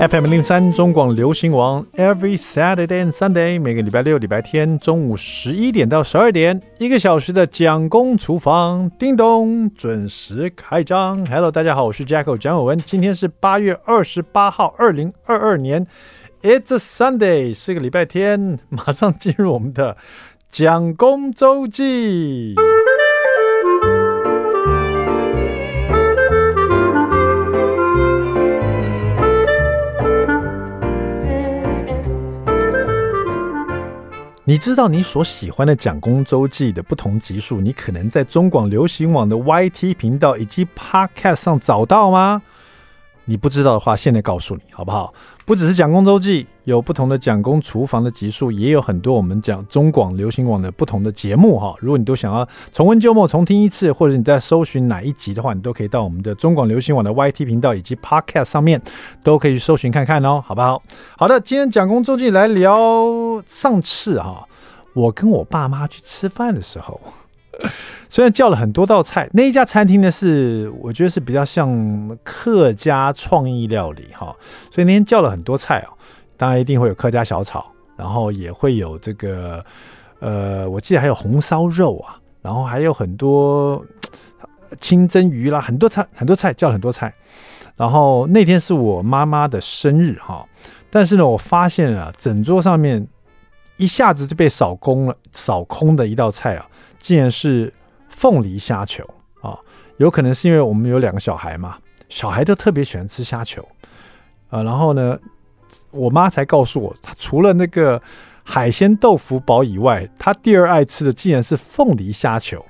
FM 零三中广流行王，Every Saturday and Sunday，每个礼拜六、礼拜天中午十一点到十二点，一个小时的蒋公厨房，叮咚，准时开张。Hello，大家好，我是 Jacko 蒋伟文，今天是八月二十八号，二零二二年，It's a Sunday，是个礼拜天，马上进入我们的蒋公周记。你知道你所喜欢的蒋公周记的不同集数，你可能在中广流行网的 YT 频道以及 Podcast 上找到吗？你不知道的话，现在告诉你好不好？不只是蒋公周记，有不同的蒋公厨房的集数，也有很多我们讲中广流行网的不同的节目哈。如果你都想要重温旧梦，重听一次，或者你在搜寻哪一集的话，你都可以到我们的中广流行网的 YT 频道以及 Podcast 上面都可以去搜寻看看哦，好不好？好的，今天蒋公周记来聊上次哈，我跟我爸妈去吃饭的时候。虽然叫了很多道菜，那一家餐厅呢是我觉得是比较像客家创意料理哈，所以那天叫了很多菜哦，当然一定会有客家小炒，然后也会有这个呃，我记得还有红烧肉啊，然后还有很多清蒸鱼啦，很多菜很多菜叫了很多菜，然后那天是我妈妈的生日哈，但是呢，我发现啊，整桌上面一下子就被扫空了，扫空的一道菜啊。竟然是凤梨虾球啊！有可能是因为我们有两个小孩嘛，小孩都特别喜欢吃虾球啊。然后呢，我妈才告诉我，她除了那个海鲜豆腐堡以外，她第二爱吃的竟然是凤梨虾球。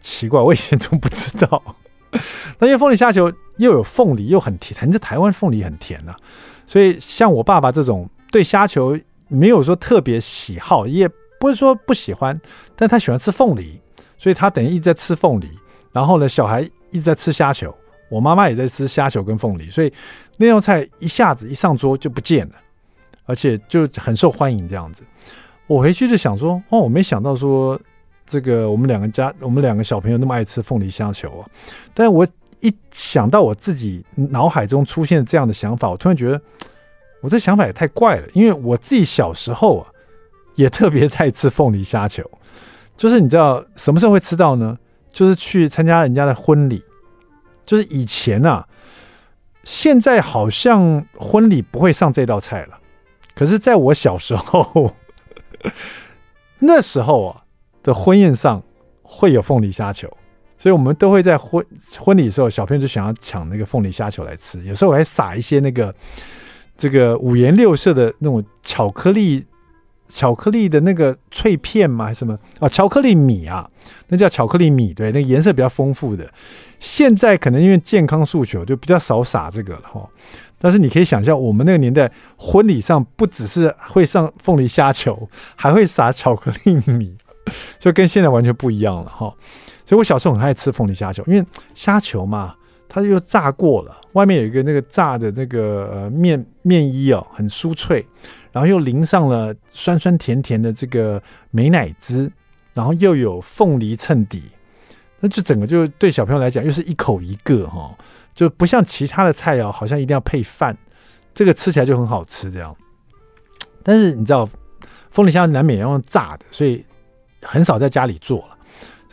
奇怪，我以前怎么不知道？那因为凤梨虾球又有凤梨，又很甜，你这台湾凤梨很甜呐、啊，所以像我爸爸这种对虾球没有说特别喜好，也。不是说不喜欢，但他喜欢吃凤梨，所以他等于一直在吃凤梨。然后呢，小孩一直在吃虾球，我妈妈也在吃虾球跟凤梨，所以那道菜一下子一上桌就不见了，而且就很受欢迎这样子。我回去就想说，哦，我没想到说这个我们两个家，我们两个小朋友那么爱吃凤梨虾球啊。但我一想到我自己脑海中出现这样的想法，我突然觉得我这想法也太怪了，因为我自己小时候啊。也特别在吃凤梨虾球，就是你知道什么时候会吃到呢？就是去参加人家的婚礼，就是以前啊，现在好像婚礼不会上这道菜了，可是在我小时候，那时候啊的婚宴上会有凤梨虾球，所以我们都会在婚婚礼的时候，小朋友就想要抢那个凤梨虾球来吃，有时候我还撒一些那个这个五颜六色的那种巧克力。巧克力的那个脆片吗？还是什么啊？巧克力米啊，那叫巧克力米，对，那个颜色比较丰富的。现在可能因为健康诉求，就比较少撒这个了哈。但是你可以想象，我们那个年代婚礼上不只是会上凤梨虾球，还会撒巧克力米，就跟现在完全不一样了哈。所以我小时候很爱吃凤梨虾球，因为虾球嘛，它又炸过了，外面有一个那个炸的那个呃面面衣哦，很酥脆。然后又淋上了酸酸甜甜的这个美乃滋，然后又有凤梨衬底，那就整个就对小朋友来讲又是一口一个哈，就不像其他的菜肴，好像一定要配饭，这个吃起来就很好吃这样。但是你知道，凤梨虾难免要用炸的，所以很少在家里做了。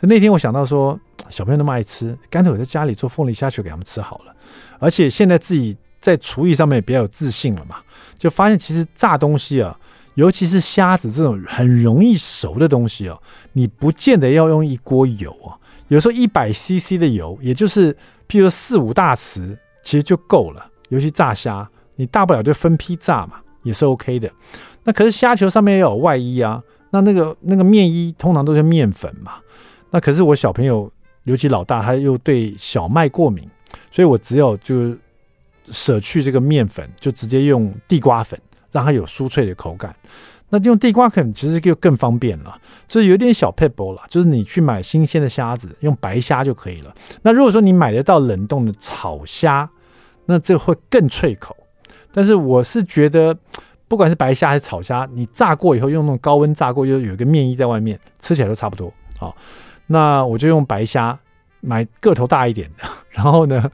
所以那天我想到说，小朋友那么爱吃，干脆我在家里做凤梨虾球给他们吃好了。而且现在自己在厨艺上面也比较有自信了嘛。就发现其实炸东西啊，尤其是虾子这种很容易熟的东西啊，你不见得要用一锅油啊，有时候一百 CC 的油，也就是譬如四五大匙，其实就够了。尤其炸虾，你大不了就分批炸嘛，也是 OK 的。那可是虾球上面也有外衣啊，那那个那个面衣通常都是面粉嘛。那可是我小朋友，尤其老大，他又对小麦过敏，所以我只有就。舍去这个面粉，就直接用地瓜粉，让它有酥脆的口感。那用地瓜粉其实就更方便了，就是有点小撇步了。就是你去买新鲜的虾子，用白虾就可以了。那如果说你买得到冷冻的炒虾，那这会更脆口。但是我是觉得，不管是白虾还是炒虾，你炸过以后用那种高温炸过，又有一个面衣在外面，吃起来都差不多。好，那我就用白虾。买个头大一点的，然后呢，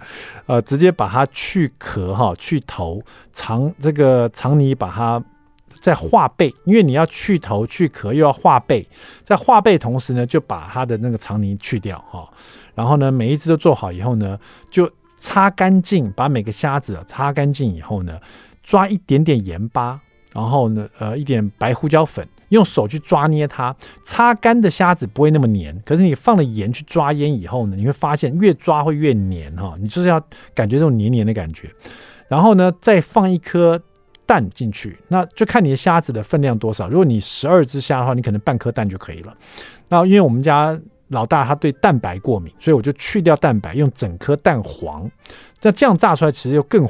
呃，直接把它去壳哈，去头，长这个长泥把它再化背，因为你要去头去壳又要化背，在化背同时呢，就把它的那个长泥去掉哈，然后呢，每一只都做好以后呢，就擦干净，把每个虾子擦干净以后呢，抓一点点盐巴，然后呢，呃，一点白胡椒粉。用手去抓捏它，擦干的虾子不会那么黏。可是你放了盐去抓腌以后呢，你会发现越抓会越黏哈。你就是要感觉这种黏黏的感觉。然后呢，再放一颗蛋进去，那就看你的虾子的分量多少。如果你十二只虾的话，你可能半颗蛋就可以了。那因为我们家老大他对蛋白过敏，所以我就去掉蛋白，用整颗蛋黄。那这样炸出来其实又更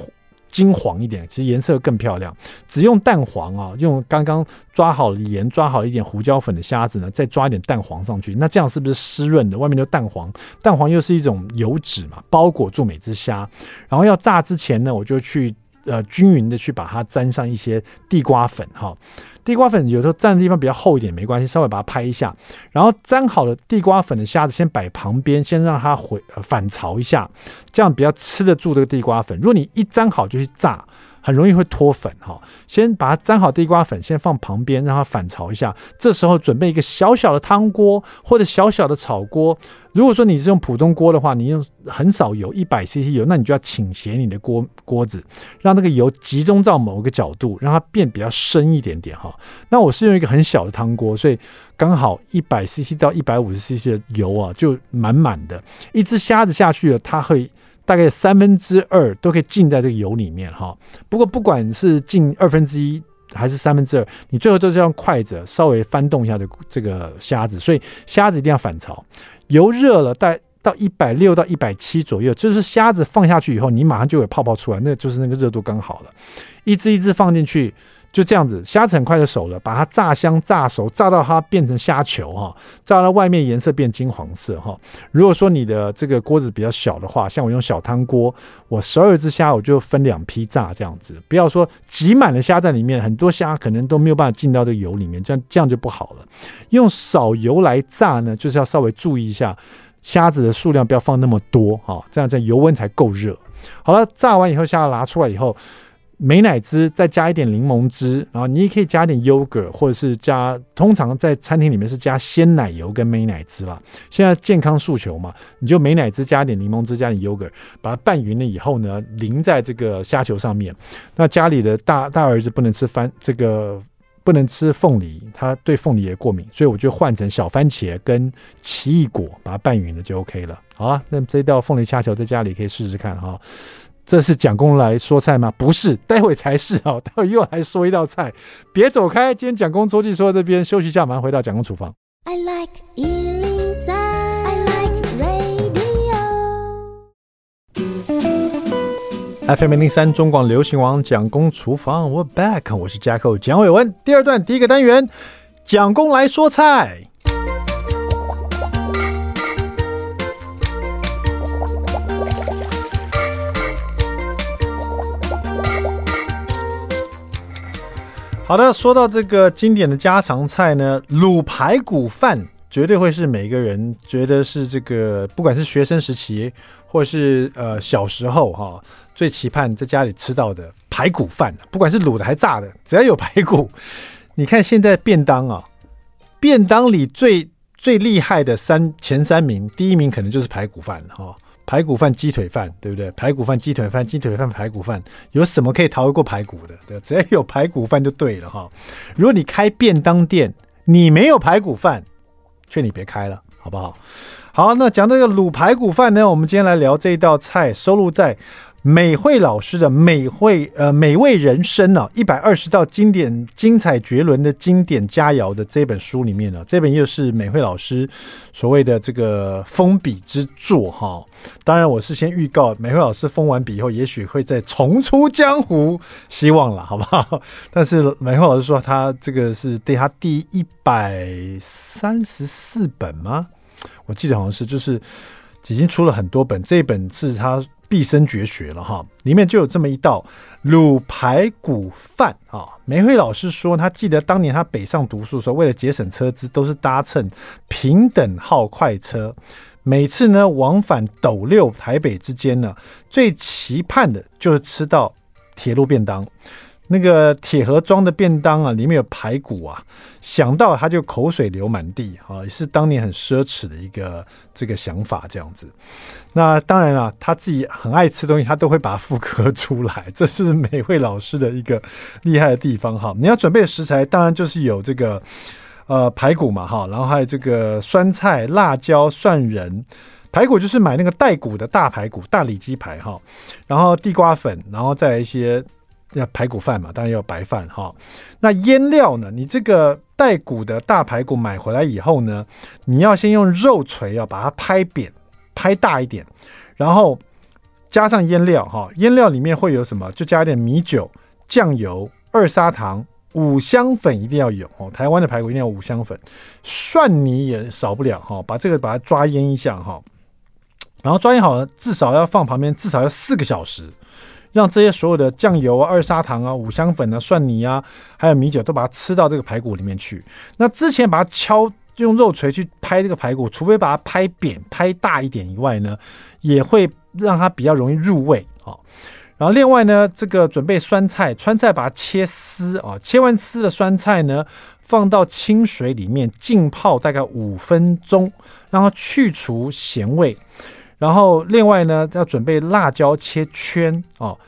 金黄一点，其实颜色更漂亮。只用蛋黄啊，用刚刚抓好盐、抓好一点胡椒粉的虾子呢，再抓一点蛋黄上去，那这样是不是湿润的？外面都蛋黄，蛋黄又是一种油脂嘛，包裹住每只虾。然后要炸之前呢，我就去呃均匀的去把它沾上一些地瓜粉哈。地瓜粉有时候蘸的地方比较厚一点没关系，稍微把它拍一下，然后沾好了地瓜粉的虾子先摆旁边，先让它回、呃、反潮一下，这样比较吃得住这个地瓜粉。如果你一沾好就去炸，很容易会脱粉哈。先把它沾好地瓜粉，先放旁边让它反潮一下。这时候准备一个小小的汤锅或者小小的炒锅。如果说你是用普通锅的话，你用很少油，一百 CC 油，那你就要倾斜你的锅锅子，让那个油集中到某个角度，让它变比较深一点点哈。那我是用一个很小的汤锅，所以刚好一百 CC 到一百五十 CC 的油啊，就满满的。一只虾子下去了，它会大概三分之二都可以浸在这个油里面哈。不过不管是浸二分之一还是三分之二，你最后都是用筷子稍微翻动一下的这个虾子，所以虾子一定要反潮。油热了，带到一百六到一百七左右，就是虾子放下去以后，你马上就有泡泡出来，那就是那个热度刚好了。一只一只放进去，就这样子，虾子很快就熟了，把它炸香、炸熟，炸到它变成虾球哈，炸到外面颜色变金黄色哈。如果说你的这个锅子比较小的话，像我用小汤锅，我十二只虾我就分两批炸这样子，不要说挤满了虾在里面，很多虾可能都没有办法进到这个油里面，这样这样就不好了。用少油来炸呢，就是要稍微注意一下虾子的数量不要放那么多哈，这样在油温才够热。好了，炸完以后，虾拿出来以后。美乃滋，再加一点柠檬汁，然后你也可以加点 yogurt，或者是加，通常在餐厅里面是加鲜奶油跟美乃滋啦。现在健康诉求嘛，你就美乃滋加点柠檬汁，加点 yogurt，把它拌匀了以后呢，淋在这个虾球上面。那家里的大大儿子不能吃番，这个不能吃凤梨，他对凤梨也过敏，所以我就换成小番茄跟奇异果，把它拌匀了就 OK 了。好啊，那这道凤梨虾球在家里可以试试看哈。这是蒋公来说菜吗？不是，待会才是哦。待会又来说一道菜，别走开。今天蒋公周记说在这边休息一下，马上回到蒋公厨房。I like 103, I like radio. FM 103中广流行王蒋公厨房，We're back，我是 Jacko 蒋伟文。第二段第一个单元，蒋公来说菜。好的，说到这个经典的家常菜呢，卤排骨饭绝对会是每个人觉得是这个，不管是学生时期，或是呃小时候哈，最期盼在家里吃到的排骨饭，不管是卤的还炸的，只要有排骨。你看现在便当啊，便当里最最厉害的三前三名，第一名可能就是排骨饭哈。排骨饭、鸡腿饭，对不对？排骨饭、鸡腿饭、鸡腿饭、排骨饭，有什么可以逃得过排骨的？对，只要有排骨饭就对了哈。如果你开便当店，你没有排骨饭，劝你别开了，好不好？好，那讲这个卤排骨饭呢，我们今天来聊这一道菜，收录在。美慧老师的美惠呃美味人生啊，一百二十道经典精彩绝伦的经典佳肴的这本书里面呢，这本又是美慧老师所谓的这个封笔之作哈。当然，我是先预告美慧老师封完笔以后，也许会再重出江湖，希望了，好不好？但是美慧老师说，他这个是对他第一百三十四本吗？我记得好像是，就是已经出了很多本，这本是他。毕生绝学了哈，里面就有这么一道卤排骨饭啊。梅惠老师说，他记得当年他北上读书的时候，为了节省车资，都是搭乘平等号快车，每次呢往返斗六台北之间呢，最期盼的就是吃到铁路便当。那个铁盒装的便当啊，里面有排骨啊，想到他就口水流满地啊，也是当年很奢侈的一个这个想法这样子。那当然了，他自己很爱吃东西，他都会把它复刻出来，这是美慧老师的一个厉害的地方哈。你要准备食材，当然就是有这个呃排骨嘛哈，然后还有这个酸菜、辣椒、蒜仁。排骨就是买那个带骨的大排骨、大里脊排哈，然后地瓜粉，然后再一些。要排骨饭嘛，当然要白饭哈。那腌料呢？你这个带骨的大排骨买回来以后呢，你要先用肉锤啊把它拍扁、拍大一点，然后加上腌料哈。腌料里面会有什么？就加一点米酒、酱油、二砂糖、五香粉一定要有哦。台湾的排骨一定要五香粉，蒜泥也少不了哈。把这个把它抓腌一下哈，然后抓腌好了，至少要放旁边，至少要四个小时。让这些所有的酱油啊、二砂糖啊、五香粉啊、蒜泥啊，还有米酒，都把它吃到这个排骨里面去。那之前把它敲，用肉锤去拍这个排骨，除非把它拍扁、拍大一点以外呢，也会让它比较容易入味啊。然后另外呢，这个准备酸菜，酸菜把它切丝啊，切完丝的酸菜呢，放到清水里面浸泡大概五分钟，让它去除咸味。然后另外呢，要准备辣椒切圈、哦，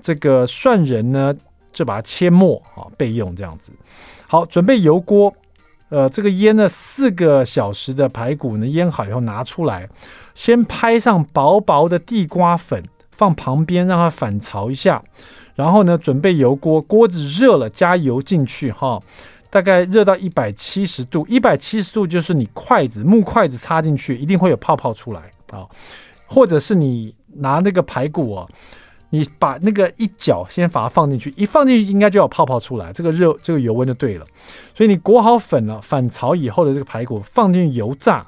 这个蒜仁呢就把它切末啊、哦、备用这样子。好，准备油锅，呃，这个腌了四个小时的排骨呢，腌好以后拿出来，先拍上薄薄的地瓜粉，放旁边让它反潮一下。然后呢，准备油锅，锅子热了，加油进去哈、大概热到一百七十度，一百七十度就是你筷子木筷子插进去，一定会有泡泡出来。啊，或者是你拿那个排骨啊，你把那个一角先把它放进去，一放进去应该就有泡泡出来，这个热这个油温就对了。所以你裹好粉了，反潮以后的这个排骨放进去油炸，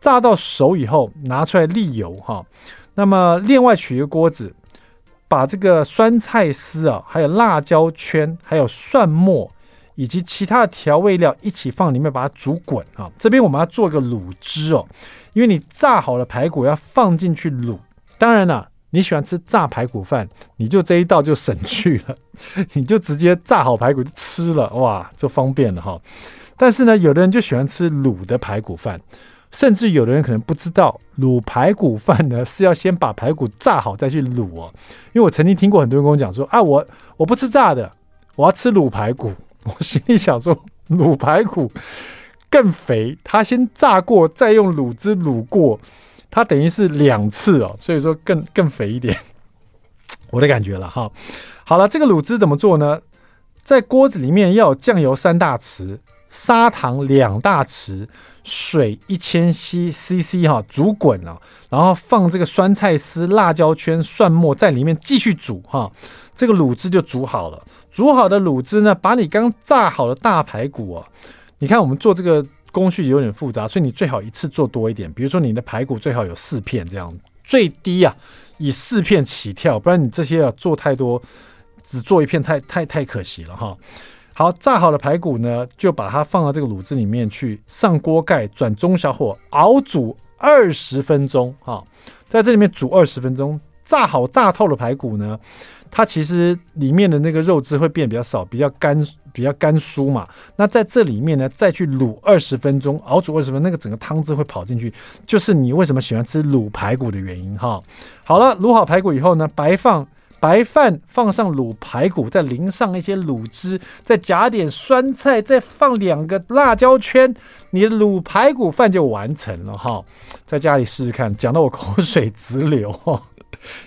炸到熟以后拿出来沥油哈。那么另外取一个锅子，把这个酸菜丝啊，还有辣椒圈，还有蒜末。以及其他的调味料一起放里面，把它煮滚啊。这边我们要做个卤汁哦，因为你炸好了排骨要放进去卤。当然了，你喜欢吃炸排骨饭，你就这一道就省去了，你就直接炸好排骨就吃了，哇，就方便了哈。但是呢，有的人就喜欢吃卤的排骨饭，甚至有的人可能不知道卤排骨饭呢是要先把排骨炸好再去卤哦。因为我曾经听过很多人跟我讲说啊，我我不吃炸的，我要吃卤排骨。我心里想说，卤排骨更肥，它先炸过，再用卤汁卤过，它等于是两次哦，所以说更更肥一点，我的感觉了哈。好了，这个卤汁怎么做呢？在锅子里面要酱油三大匙，砂糖两大匙，水一千 CC 哈，煮滚了，然后放这个酸菜丝、辣椒圈、蒜末在里面继续煮哈，这个卤汁就煮好了。煮好的卤汁呢，把你刚炸好的大排骨啊，你看我们做这个工序有点复杂，所以你最好一次做多一点。比如说你的排骨最好有四片这样，最低啊以四片起跳，不然你这些要做太多，只做一片太太太可惜了哈。好，炸好的排骨呢，就把它放到这个卤汁里面去，上锅盖转中小火熬煮二十分钟哈，在这里面煮二十分钟，炸好炸透的排骨呢。它其实里面的那个肉汁会变比较少，比较干，比较干酥嘛。那在这里面呢，再去卤二十分钟，熬煮二十分钟，那个整个汤汁会跑进去，就是你为什么喜欢吃卤排骨的原因哈。好了，卤好排骨以后呢，白放白饭放上卤排骨，再淋上一些卤汁，再夹点酸菜，再放两个辣椒圈，你的卤排骨饭就完成了哈。在家里试试看，讲到我口水直流。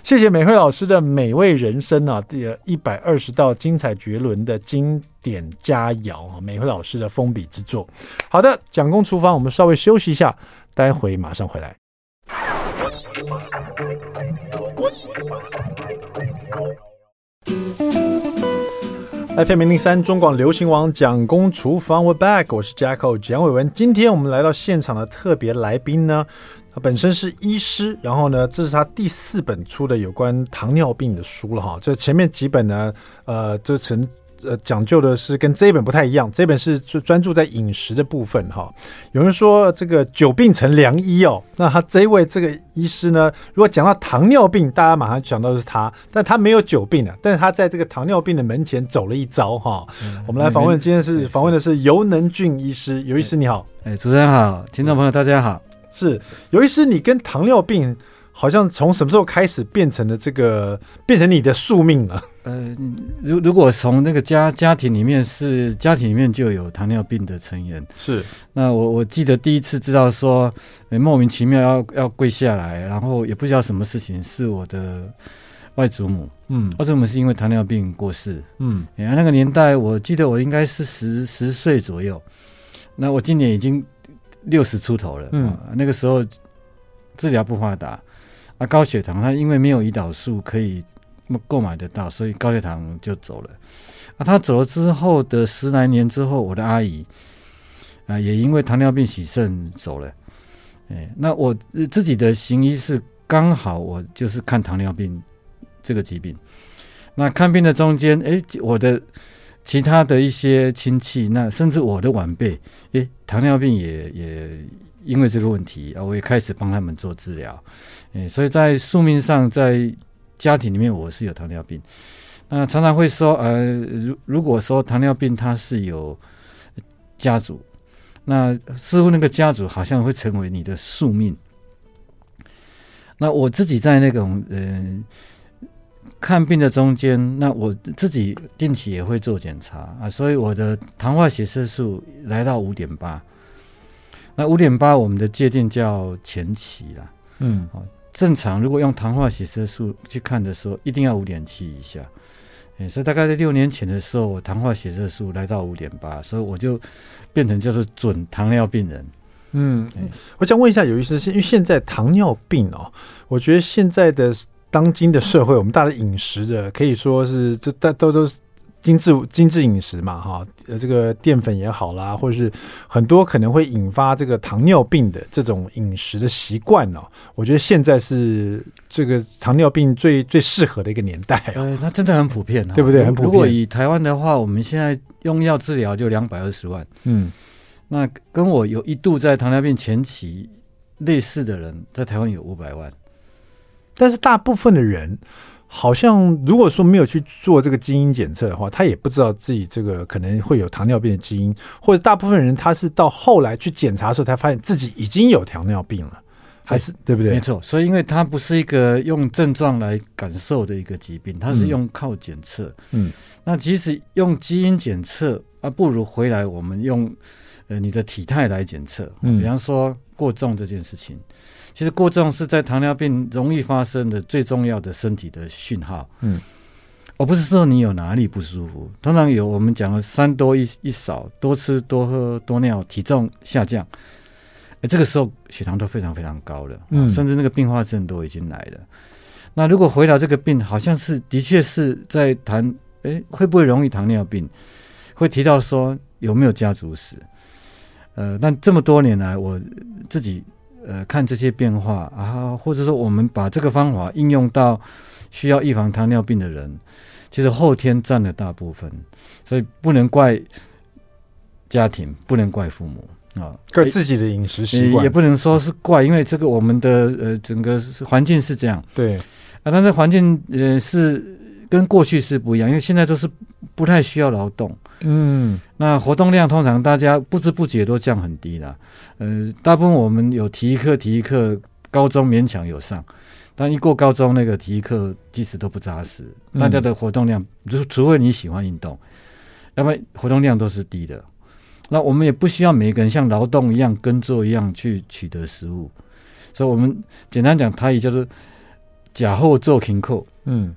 谢谢美惠老师的美味人生啊，这一百二十道精彩绝伦的经典佳肴啊，美惠老师的封笔之作。好的，蒋公厨房，我们稍微休息一下，待会马上回来。FM 零零三中广流行王蒋公厨房，We're back，我是 Jacko 蒋伟文。今天我们来到现场的特别来宾呢。他本身是医师，然后呢，这是他第四本出的有关糖尿病的书了哈。这前面几本呢，呃，这成呃讲究的是跟这一本不太一样，这本是专注在饮食的部分哈。有人说这个久病成良医哦，那他这一位这个医师呢，如果讲到糖尿病，大家马上想到的是他，但他没有久病啊，但是他在这个糖尿病的门前走了一遭哈。嗯、我们来访问，今天是访问的是尤能俊医师，尤医师你好，哎，主持人好，听众朋友大家好，是尤医师，你跟糖尿病。好像从什么时候开始变成了这个，变成你的宿命了？呃，如如果从那个家家庭里面是家庭里面就有糖尿病的成员，是。那我我记得第一次知道说，欸、莫名其妙要要跪下来，然后也不知道什么事情，是我的外祖母，嗯，外祖母是因为糖尿病过世，嗯，欸、那个年代我记得我应该是十十岁左右，那我今年已经六十出头了，嗯、啊，那个时候治疗不发达。啊，高血糖，他因为没有胰岛素可以购买得到，所以高血糖就走了。啊，他走了之后的十来年之后，我的阿姨啊，也因为糖尿病洗肾走了。哎，那我自己的行医是刚好我就是看糖尿病这个疾病。那看病的中间，哎，我的其他的一些亲戚，那甚至我的晚辈，哎，糖尿病也也。因为这个问题啊，我也开始帮他们做治疗，诶，所以在宿命上，在家庭里面，我是有糖尿病。那常常会说，呃，如如果说糖尿病它是有家族，那似乎那个家族好像会成为你的宿命。那我自己在那种呃看病的中间，那我自己定期也会做检查啊，所以我的糖化血色素来到五点八。那五点八，我们的界定叫前期啦。嗯，正常如果用糖化血色素去看的时候，一定要五点七以下。哎，所以大概在六年前的时候，我糖化血色素来到五点八，所以我就变成叫做准糖尿病人。嗯，我想问一下，有意思是因为现在糖尿病哦，我觉得现在的当今的社会，我们大的饮食的可以说是这大都都是。精致精致饮食嘛，哈，呃，这个淀粉也好啦，或者是很多可能会引发这个糖尿病的这种饮食的习惯哦，我觉得现在是这个糖尿病最最适合的一个年代。呃，那真的很普遍，啊对不对？很普遍。如果以台湾的话，我们现在用药治疗就两百二十万。嗯，那跟我有一度在糖尿病前期类似的人，在台湾有五百万，但是大部分的人。好像如果说没有去做这个基因检测的话，他也不知道自己这个可能会有糖尿病的基因，或者大部分人他是到后来去检查的时候才发现自己已经有糖尿病了，还是对不对？没错，所以因为它不是一个用症状来感受的一个疾病，它是用靠检测。嗯，那即使用基因检测啊，不如回来我们用呃你的体态来检测。嗯，比方说过重这件事情。其实过重是在糖尿病容易发生的最重要的身体的讯号。嗯，我不是说你有哪里不舒服，通常有我们讲的三多一一少，多吃多喝多尿，体重下降。哎，这个时候血糖都非常非常高了，嗯，甚至那个并发症都已经来了。那如果回到这个病，好像是的确是在谈，哎，会不会容易糖尿病？会提到说有没有家族史？呃，但这么多年来，我自己。呃，看这些变化啊，或者说我们把这个方法应用到需要预防糖尿病的人，其实后天占了大部分，所以不能怪家庭，不能怪父母啊，怪自己的饮食习惯，也不能说是怪，因为这个我们的呃整个环境是这样，对。啊，但是环境呃是。跟过去是不一样，因为现在都是不太需要劳动，嗯，那活动量通常大家不知不觉都降很低了，呃，大部分我们有体育课，体育课高中勉强有上，但一过高中那个体育课即使都不扎实，大家的活动量，除除非你喜欢运动，要不然活动量都是低的。那我们也不需要每个人像劳动一样耕作一样去取得食物，所以我们简单讲，它也叫做假后做停扣，嗯。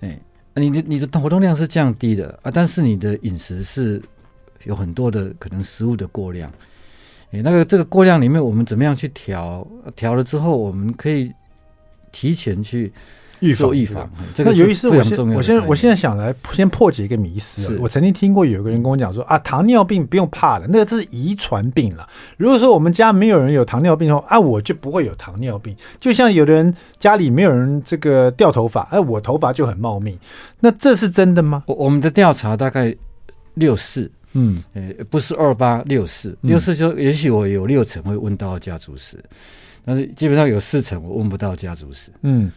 哎，你的你的活动量是降低的啊，但是你的饮食是有很多的可能食物的过量。哎，那个这个过量里面，我们怎么样去调？调了之后，我们可以提前去预防预防。那由于是，我先我先我现在想来先破解一个迷思。我曾经听过有个人跟我讲说啊，糖尿病不用怕了，那个是遗传病了。如果说我们家没有人有糖尿病的话，啊，我就不会有糖尿病。就像有的人家里没有人这个掉头发，哎，我头发就很茂密。那这是真的吗？我我们的调查大概六四。嗯，呃，不是二八六四，六四就也许我有六成会问到家族史，但是基本上有四成我问不到家族史。嗯，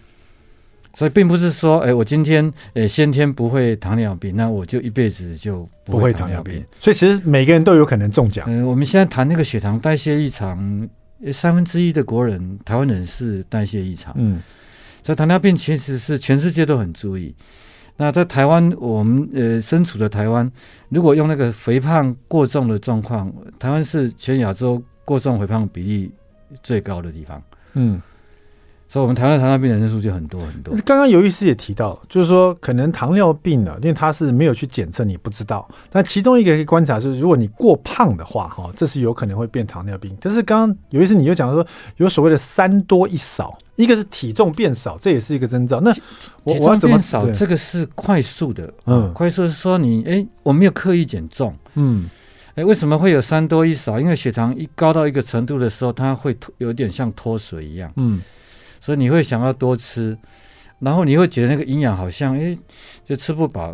所以并不是说，哎，我今天诶先天不会糖尿病，那我就一辈子就不会糖尿病。尿病，所以其实每个人都有可能中奖。嗯，我们现在谈那个血糖代谢异常，三分之一的国人，台湾人是代谢异常。嗯，所以糖尿病其实是全世界都很注意。那在台湾，我们呃身处的台湾，如果用那个肥胖过重的状况，台湾是全亚洲过重肥胖比例最高的地方。嗯。所以，我们台湾糖尿病的人数就很多很多。刚刚尤医师也提到，就是说可能糖尿病呢，因为他是没有去检测，你不知道。那其中一个可以观察是，如果你过胖的话，哈，这是有可能会变糖尿病。但是刚刚尤医师你又讲说，有所谓的三多一少，一个是体重变少，这也是一个征兆。那我我要怎么少？这个是快速的，嗯，快速是说你哎，我没有刻意减重，嗯，哎，为什么会有三多一少？因为血糖一高到一个程度的时候，它会有点像脱水一样，嗯。所以你会想要多吃，然后你会觉得那个营养好像，哎，就吃不饱，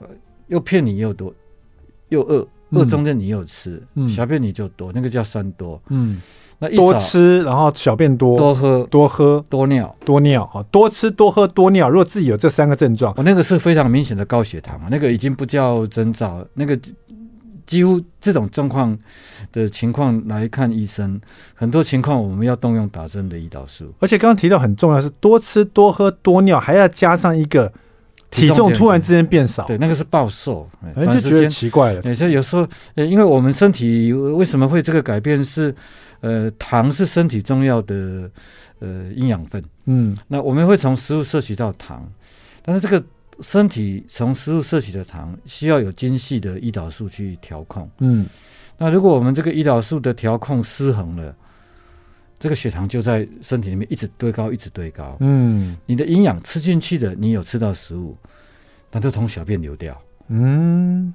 又骗你又多，又饿，饿中间你又吃，嗯、小便你就多，那个叫三多。嗯，那一多吃，然后小便多，多喝，多喝，多尿，多尿啊，多吃多喝多尿。如果自己有这三个症状，我那个是非常明显的高血糖，那个已经不叫征兆，那个。几乎这种状况的情况来看医生，很多情况我们要动用打针的胰岛素。而且刚刚提到很重要是多吃多喝多尿，还要加上一个体重突然之间变少，对，那个是暴瘦，哎，就觉得奇怪了。所以有时候，呃，因为我们身体为什么会这个改变是，呃，糖是身体重要的呃营养分，嗯，那我们会从食物摄取到糖，但是这个。身体从食物摄取的糖需要有精细的胰岛素去调控。嗯，那如果我们这个胰岛素的调控失衡了，这个血糖就在身体里面一直堆高，一直堆高。嗯，你的营养吃进去的，你有吃到食物，但都从小便流掉。嗯。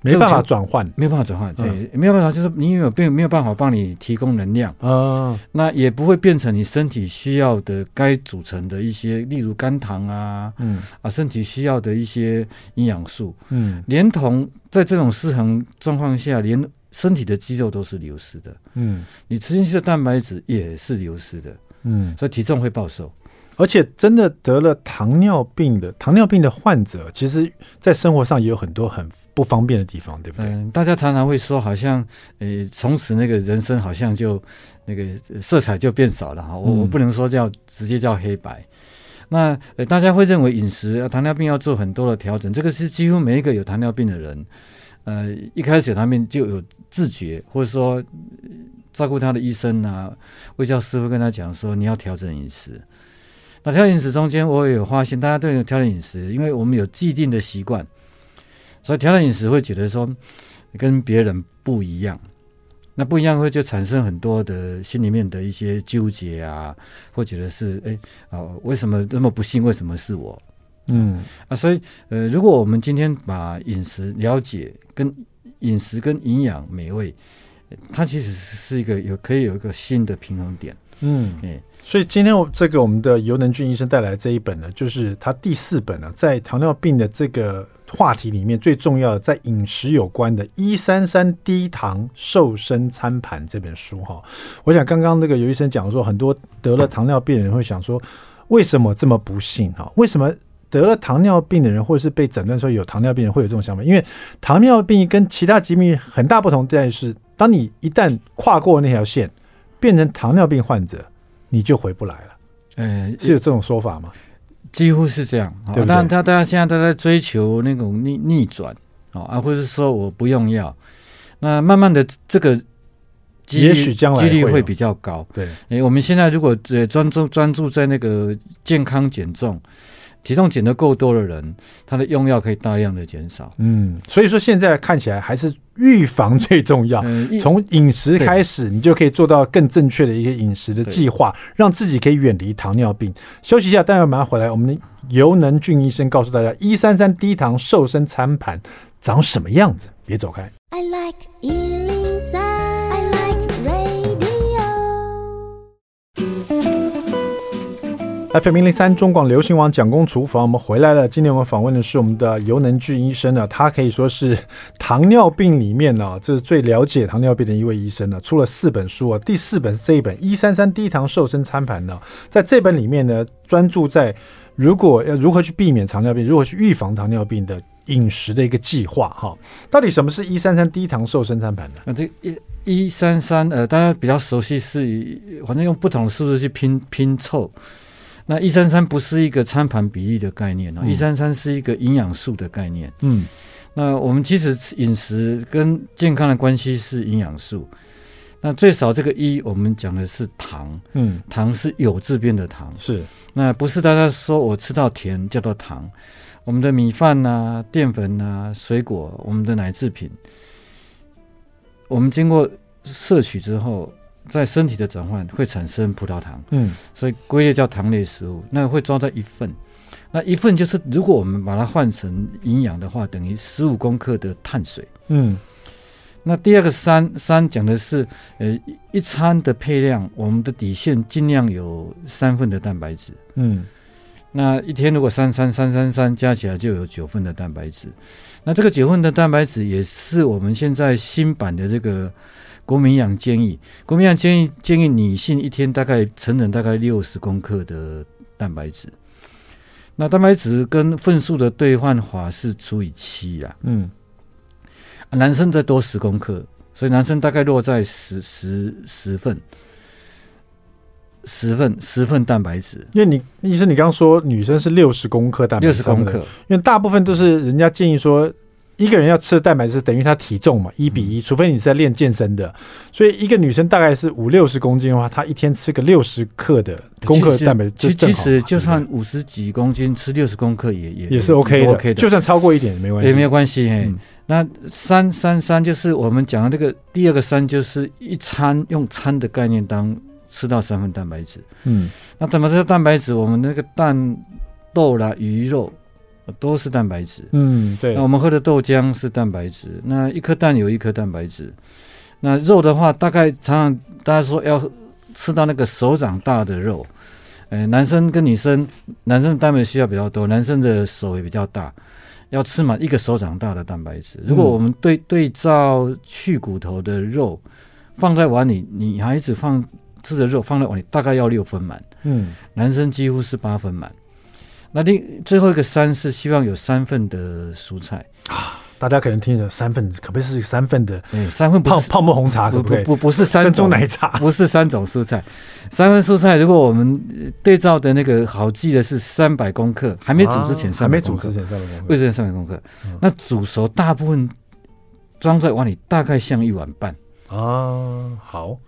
没办法转换，没有办法转换，对，嗯、没有办法，就是你有并没有办法帮你提供能量。啊，哦、那也不会变成你身体需要的该组成的一些，例如肝糖啊，嗯。啊，身体需要的一些营养素，嗯，连同在这种失衡状况下，连身体的肌肉都是流失的，嗯，你吃进去的蛋白质也是流失的，嗯，所以体重会暴瘦。而且真的得了糖尿病的糖尿病的患者，其实在生活上也有很多很不方便的地方，对不对？嗯，大家常常会说，好像呃，从此那个人生好像就那个色彩就变少了哈。我我不能说叫直接叫黑白。那呃，大家会认为饮食糖尿病要做很多的调整，这个是几乎每一个有糖尿病的人，呃，一开始有糖尿病就有自觉，或者说照顾他的医生啊，卫教师傅跟他讲说，你要调整饮食。那调整饮食中间，我也有发现，大家对调整饮食，因为我们有既定的习惯，所以调整饮食会觉得说跟别人不一样。那不一样会就产生很多的心里面的一些纠结啊，或觉得是哎啊、哦，为什么那么不幸？为什么是我？嗯啊，所以呃，如果我们今天把饮食了解跟饮食跟营养美味，它其实是一个有可以有一个新的平衡点。嗯，哎。所以今天我这个我们的尤能俊医生带来这一本呢，就是他第四本呢，在糖尿病的这个话题里面最重要的，在饮食有关的《一三三低糖瘦身餐盘》这本书哈。我想刚刚那个尤医生讲说，很多得了糖尿病的人会想说，为什么这么不幸哈？为什么得了糖尿病的人，或者是被诊断说有糖尿病人会有这种想法？因为糖尿病跟其他疾病很大不同在于是，当你一旦跨过那条线，变成糖尿病患者。你就回不来了，呃，是有这种说法吗？几乎是这样，对不对？当然，他大家现在都在追求那种逆逆转，啊，或者是说我不用药，那慢慢的这个也许将来几率会比较高。对，哎，我们现在如果呃专注专注在那个健康减重，体重减得够多的人，他的用药可以大量的减少。嗯，所以说现在看起来还是预防最重要。从饮食开始，你就可以做到更正确的一些饮食的计划，让自己可以远离糖尿病。休息一下，待会马上回来。我们的尤能俊医生告诉大家，一三三低糖瘦身餐盘长什么样子？别走开。I like FM 零零三中广流行网蒋公厨房，我们回来了。今天我们访问的是我们的游能俊医生呢，他可以说是糖尿病里面呢，这是最了解糖尿病的一位医生呢，出了四本书啊。第四本是这一本《一三三低糖瘦身餐盘》呢，在这本里面呢，专注在如果要如何去避免糖尿病，如何去预防糖尿病的饮食的一个计划哈。到底什么是一三三低糖瘦身餐盘呢？啊，这一一三三呃，大家比较熟悉是以反正用不同的数字去拼拼凑。那一三三不是一个餐盘比例的概念哦，一三三是一个营养素的概念。嗯，那我们其实饮食跟健康的关系是营养素。那最少这个一，我们讲的是糖。嗯，糖是有质变的糖。是，那不是大家说我吃到甜叫做糖。我们的米饭啊、淀粉啊、水果、我们的奶制品，我们经过摄取之后。在身体的转换会产生葡萄糖，嗯，所以归类叫糖类食物。那会装在一份，那一份就是如果我们把它换成营养的话，等于十五公克的碳水，嗯。那第二个三三讲的是，呃，一餐的配量，我们的底线尽量有三份的蛋白质，嗯。那一天如果三三三三三加起来就有九份的蛋白质，那这个九份的蛋白质也是我们现在新版的这个。国民营养建议，国民营养建议建议女性一天大概成人大概六十公克的蛋白质。那蛋白质跟份数的兑换法是除以七啊。嗯，男生再多十公克，所以男生大概落在十十十份，十份十份蛋白质。因为你医生，你刚刚说女生是六十公克蛋白，六十公克，因为大部分都是人家建议说。一个人要吃的蛋白质等于他体重嘛，一比一，除非你是在练健身的。所以一个女生大概是五六十公斤的话，她一天吃个六十克的公克蛋白质，其实其实就算五十几公斤吃六十公克也也也是 OK 的，OK 的，就算超过一点也没关系，也没有关系。嗯、那三三三就是我们讲的这个第二个三，就是一餐用餐的概念当吃到三份蛋白质。嗯，那怎么吃蛋白质？我们那个蛋、豆啦、鱼肉。都是蛋白质，嗯，对。那我们喝的豆浆是蛋白质，那一颗蛋有一颗蛋白质。那肉的话，大概常常大家说要吃到那个手掌大的肉，呃，男生跟女生，男生的蛋白需要比较多，男生的手也比较大，要吃满一个手掌大的蛋白质。如果我们对对照去骨头的肉放在碗里，女孩子放吃的肉放在碗里，大概要六分满，嗯，男生几乎是八分满。那另最后一个三是希望有三份的蔬菜啊，大家可能听着三份，可不可以是三份的？哎，三份泡泡沫红茶可不可以？不不不是三种奶茶，不是三种蔬菜，三份蔬菜。如果我们对照的那个好记的是三百公克，还没煮之前三百公克，还没煮之前三百公克，为什么三百公克？那煮熟大部分装在碗里，大概像一碗半啊。好。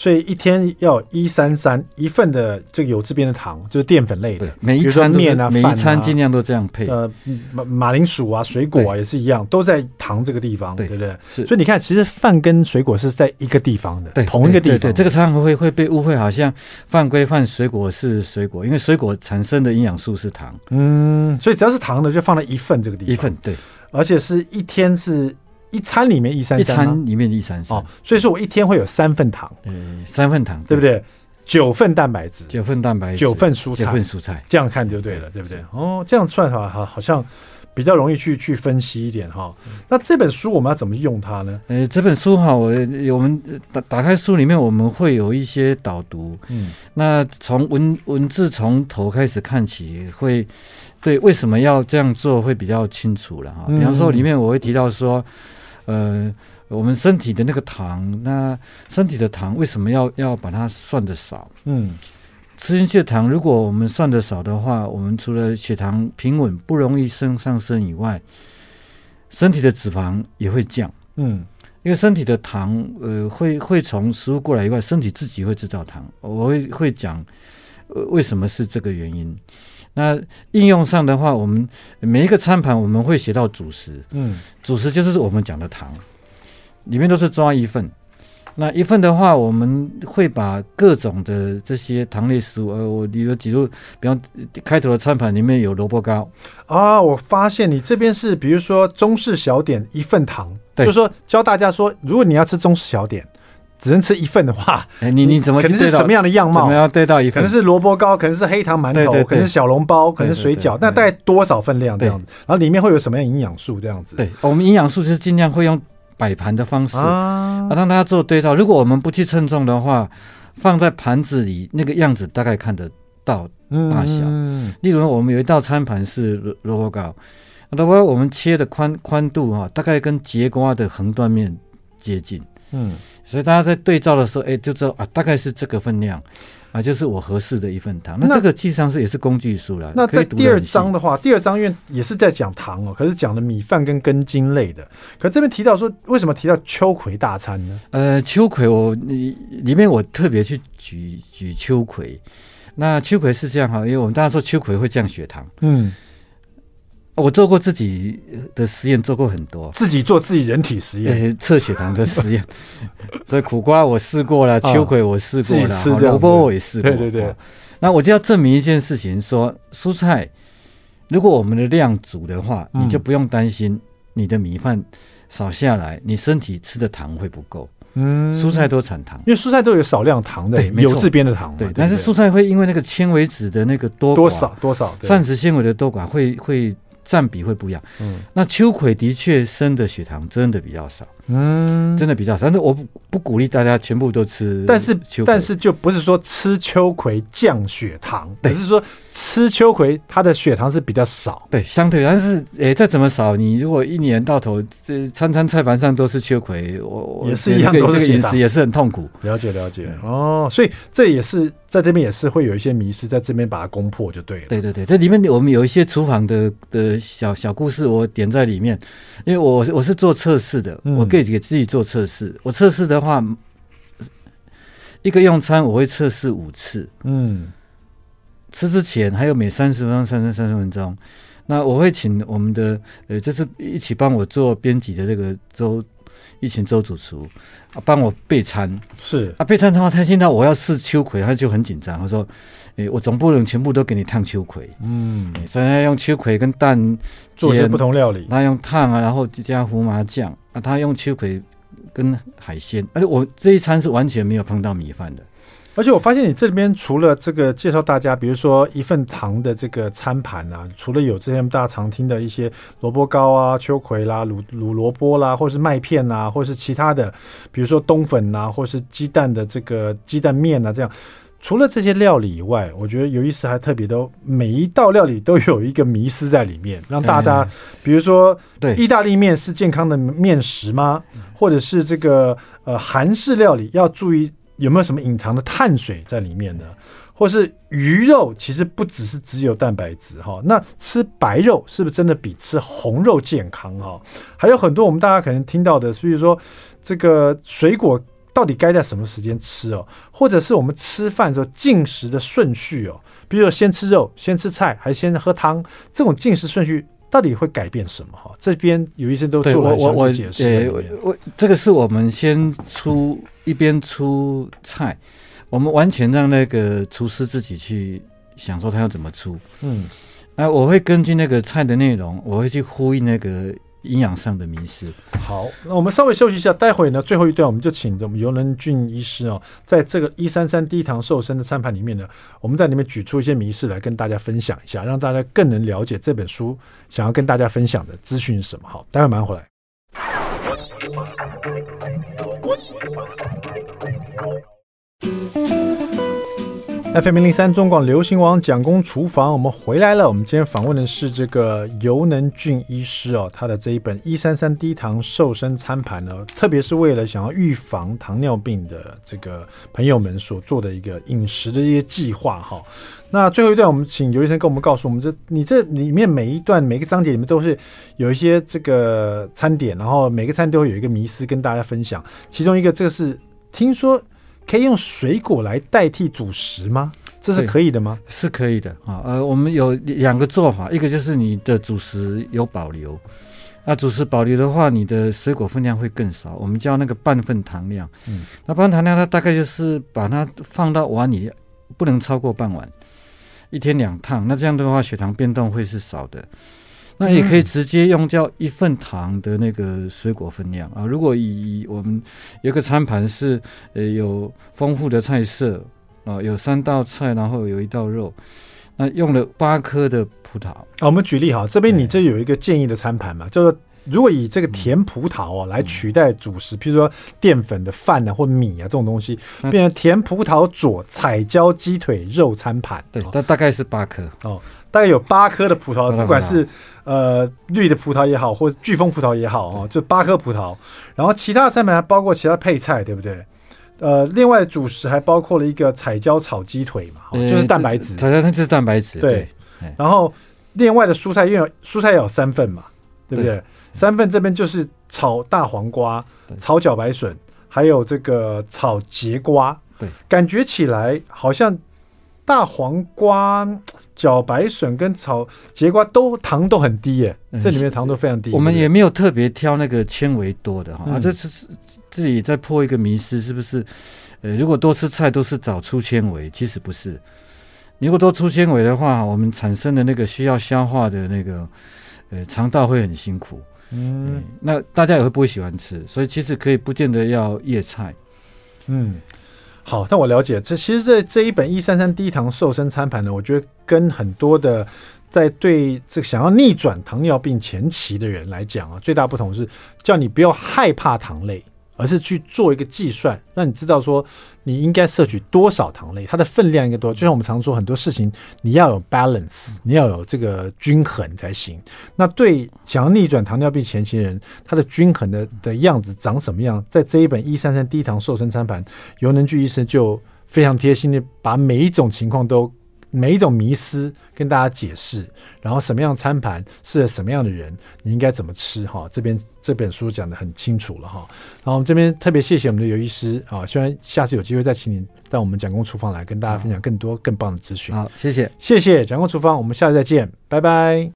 所以一天要一三三一份的这个酉字边的糖，就是淀粉类的，每一餐面啊，每一餐尽量都这样配。呃，马马铃薯啊，水果啊也是一样，都在糖这个地方，对不对？是。所以你看，其实饭跟水果是在一个地方的，对，同一个地方。对，这个常常会会被误会，好像饭归饭，水果是水果，因为水果产生的营养素是糖。嗯，所以只要是糖的，就放在一份这个地方。一份对，而且是一天是。一餐里面一三三，一餐里面一三三哦，所以说我一天会有三份糖，嗯，三份糖，对不对？九份蛋白质，九份蛋白质，九份蔬菜，九份蔬菜，这样看就对了，对不对？哦，这样算法好，好像比较容易去去分析一点哈。那这本书我们要怎么用它呢？呃，这本书哈，我我们打打开书里面，我们会有一些导读，嗯，那从文文字从头开始看起，会对为什么要这样做会比较清楚了哈。比方说里面我会提到说。呃，我们身体的那个糖，那身体的糖为什么要要把它算得少？嗯，吃进去的糖，如果我们算的少的话，我们除了血糖平稳不容易升上升以外，身体的脂肪也会降。嗯，因为身体的糖，呃，会会从食物过来以外，身体自己会制造糖。我会会讲，呃，为什么是这个原因？那应用上的话，我们每一个餐盘我们会写到主食，嗯，主食就是我们讲的糖，里面都是抓一份。那一份的话，我们会把各种的这些糖类食物，呃，我比如几如，比方开头的餐盘里面有萝卜糕啊，我发现你这边是比如说中式小点一份糖，对，就是说教大家说，如果你要吃中式小点，只能吃一份的话，哎，你你怎么可能是什么样的样貌？怎么样对到一份？可能是萝卜糕，可能是黑糖馒头，可能是小笼包，可能是水饺，那大概多少分量这样子？然后里面会有什么样营养素这样子？对，我们营养素就是尽量会用。摆盘的方式啊，让大家做对照。如果我们不去称重的话，放在盘子里那个样子大概看得到大小。嗯、例如，我们有一道餐盘是萝萝卜糕，萝卜糕我们切的宽宽度哈，大概跟节瓜的横断面接近。嗯，所以大家在对照的时候，哎，就知道啊，大概是这个分量。啊，就是我合适的一份糖。那这个实际上是也是工具书了。那在第二章的话，第二章因为也是在讲糖哦，可是讲的米饭跟根茎类的。可这边提到说，为什么提到秋葵大餐呢？呃，秋葵我里面我特别去举举秋葵。那秋葵是这样哈，因为我们大家说秋葵会降血糖。嗯。我做过自己的实验，做过很多，自己做自己人体实验，测血糖的实验。所以苦瓜我试过了，秋葵我试过了，萝卜我也试过。对对对。那我就要证明一件事情：说蔬菜，如果我们的量足的话，你就不用担心你的米饭少下来，你身体吃的糖会不够。嗯，蔬菜都产糖，因为蔬菜都有少量糖的，有字边的糖。对，但是蔬菜会因为那个纤维质的那个多多少多少膳食纤维的多寡会会。占比会不一样，嗯，那秋葵的确生的血糖真的比较少。嗯，真的比较少，但是我不不鼓励大家全部都吃。但是，但是就不是说吃秋葵降血糖，而是说吃秋葵它的血糖是比较少。对，相对，但是诶、欸，再怎么少，你如果一年到头这餐餐菜盘上都是秋葵，我也是一样，都是饮食也是很痛苦。了解，了解。哦，所以这也是在这边也是会有一些迷失，在这边把它攻破就对了。对对对，这里面我们有一些厨房的的小小故事，我点在里面，因为我我是做测试的，嗯、我给。给自己做测试，我测试的话，一个用餐我会测试五次。嗯，吃之前还有每三十分钟、三十三十分钟，那我会请我们的呃，这次一起帮我做编辑的这个周一群周主厨啊，帮我备餐。是啊，备餐的话，他听到我要试秋葵，他就很紧张。他说：“哎，我总不能全部都给你烫秋葵。”嗯，所以他用秋葵跟蛋做些不同料理，那用烫啊，然后加胡麻酱。啊，他用秋葵跟海鲜，而且我这一餐是完全没有碰到米饭的。而且我发现你这边除了这个介绍大家，比如说一份糖的这个餐盘啊，除了有之前大家常听的一些萝卜糕啊、秋葵啦、卤卤萝卜啦，或是麦片啊，或是其他的，比如说冬粉啊，或是鸡蛋的这个鸡蛋面啊，这样。除了这些料理以外，我觉得有意思还特别的，每一道料理都有一个迷思在里面，让大家，比如说，对，意大利面是健康的面食吗？或者是这个呃韩式料理要注意有没有什么隐藏的碳水在里面呢？或是鱼肉其实不只是只有蛋白质哈，那吃白肉是不是真的比吃红肉健康哈？还有很多我们大家可能听到的，比如说这个水果。到底该在什么时间吃哦？或者是我们吃饭的时候进食的顺序哦？比如说先吃肉，先吃菜，还是先喝汤？这种进食顺序到底会改变什么？哈，这边有医生都做了详细解释。我我这个是我们先出一边出菜，我们完全让那个厨师自己去想说他要怎么出。嗯，那我会根据那个菜的内容，我会去呼应那个。营养上的迷失。好，那我们稍微休息一下，待会呢，最后一段我们就请我们游能俊医师哦，在这个一三三低糖瘦身的餐盘里面呢，我们在里面举出一些迷失来跟大家分享一下，让大家更能了解这本书想要跟大家分享的资讯是什么。好，待会马上回来。FM 零零三中广流行网蒋公厨房，我们回来了。我们今天访问的是这个游能俊医师哦，他的这一本一三三低糖瘦身餐盘呢，特别是为了想要预防糖尿病的这个朋友们所做的一个饮食的一些计划哈。那最后一段，我们请游医生跟我们告诉我们，这你这里面每一段每个章节里面都是有一些这个餐点，然后每个餐都会有一个迷思跟大家分享。其中一个，这个是听说。可以用水果来代替主食吗？这是可以的吗？是可以的啊。呃，我们有两个做法，一个就是你的主食有保留，那主食保留的话，你的水果分量会更少。我们叫那个半份糖量。嗯，那半份糖量它大概就是把它放到碗里，不能超过半碗，一天两趟。那这样的话，血糖变动会是少的。那也可以直接用叫一份糖的那个水果分量啊。如果以我们有个餐盘是呃有丰富的菜色啊，有三道菜，然后有一道肉，那用了八颗的葡萄啊。我们举例哈，这边你这有一个建议的餐盘嘛，叫做如果以这个甜葡萄啊来取代主食，譬如说淀粉的饭啊或米啊这种东西，变成甜葡萄佐彩椒鸡腿肉餐盘。对，那大概是八颗哦，大概有八颗的葡萄，不管是。呃，绿的葡萄也好，或者巨峰葡萄也好哦，就八颗葡萄，然后其他的餐盘还包括其他配菜，对不对？呃，另外主食还包括了一个彩椒炒鸡腿嘛，欸、就是蛋白质。彩椒它就是蛋白质。对。对然后另外的蔬菜，因为蔬菜要有三份嘛，对不对？对三份这边就是炒大黄瓜、炒茭白笋，还有这个炒节瓜。对，感觉起来好像大黄瓜。茭白笋跟炒节瓜都糖都很低耶，这里面糖都非常低。我们也没有特别挑那个纤维多的哈、嗯、啊，这是这里在破一个迷思，是不是？呃，如果多吃菜都是找粗纤维，其实不是。如果多粗纤维的话，我们产生的那个需要消化的那个呃肠道会很辛苦。嗯，嗯，那大家也会不会喜欢吃？所以其实可以不见得要叶菜。嗯。好，那我了解，这其实这这一本一三三低糖瘦身餐盘呢，我觉得跟很多的在对这个想要逆转糖尿病前期的人来讲啊，最大不同是叫你不要害怕糖类。而是去做一个计算，让你知道说你应该摄取多少糖类，它的分量应该多。就像我们常说很多事情，你要有 balance，你要有这个均衡才行。那对想要逆转糖尿病前期人，他的均衡的的样子长什么样？在这一本一三三低糖瘦身餐盘，尤能巨医生就非常贴心的把每一种情况都。每一种迷思跟大家解释，然后什么样的餐盘适合什么样的人，你应该怎么吃哈？这边这本书讲的很清楚了哈。然后我们这边特别谢谢我们的尤医师啊，希望下次有机会再请你到我们蒋公厨房来跟大家分享更多更棒的资讯。好，谢谢，谢谢蒋公厨房，我们下次再见，拜拜。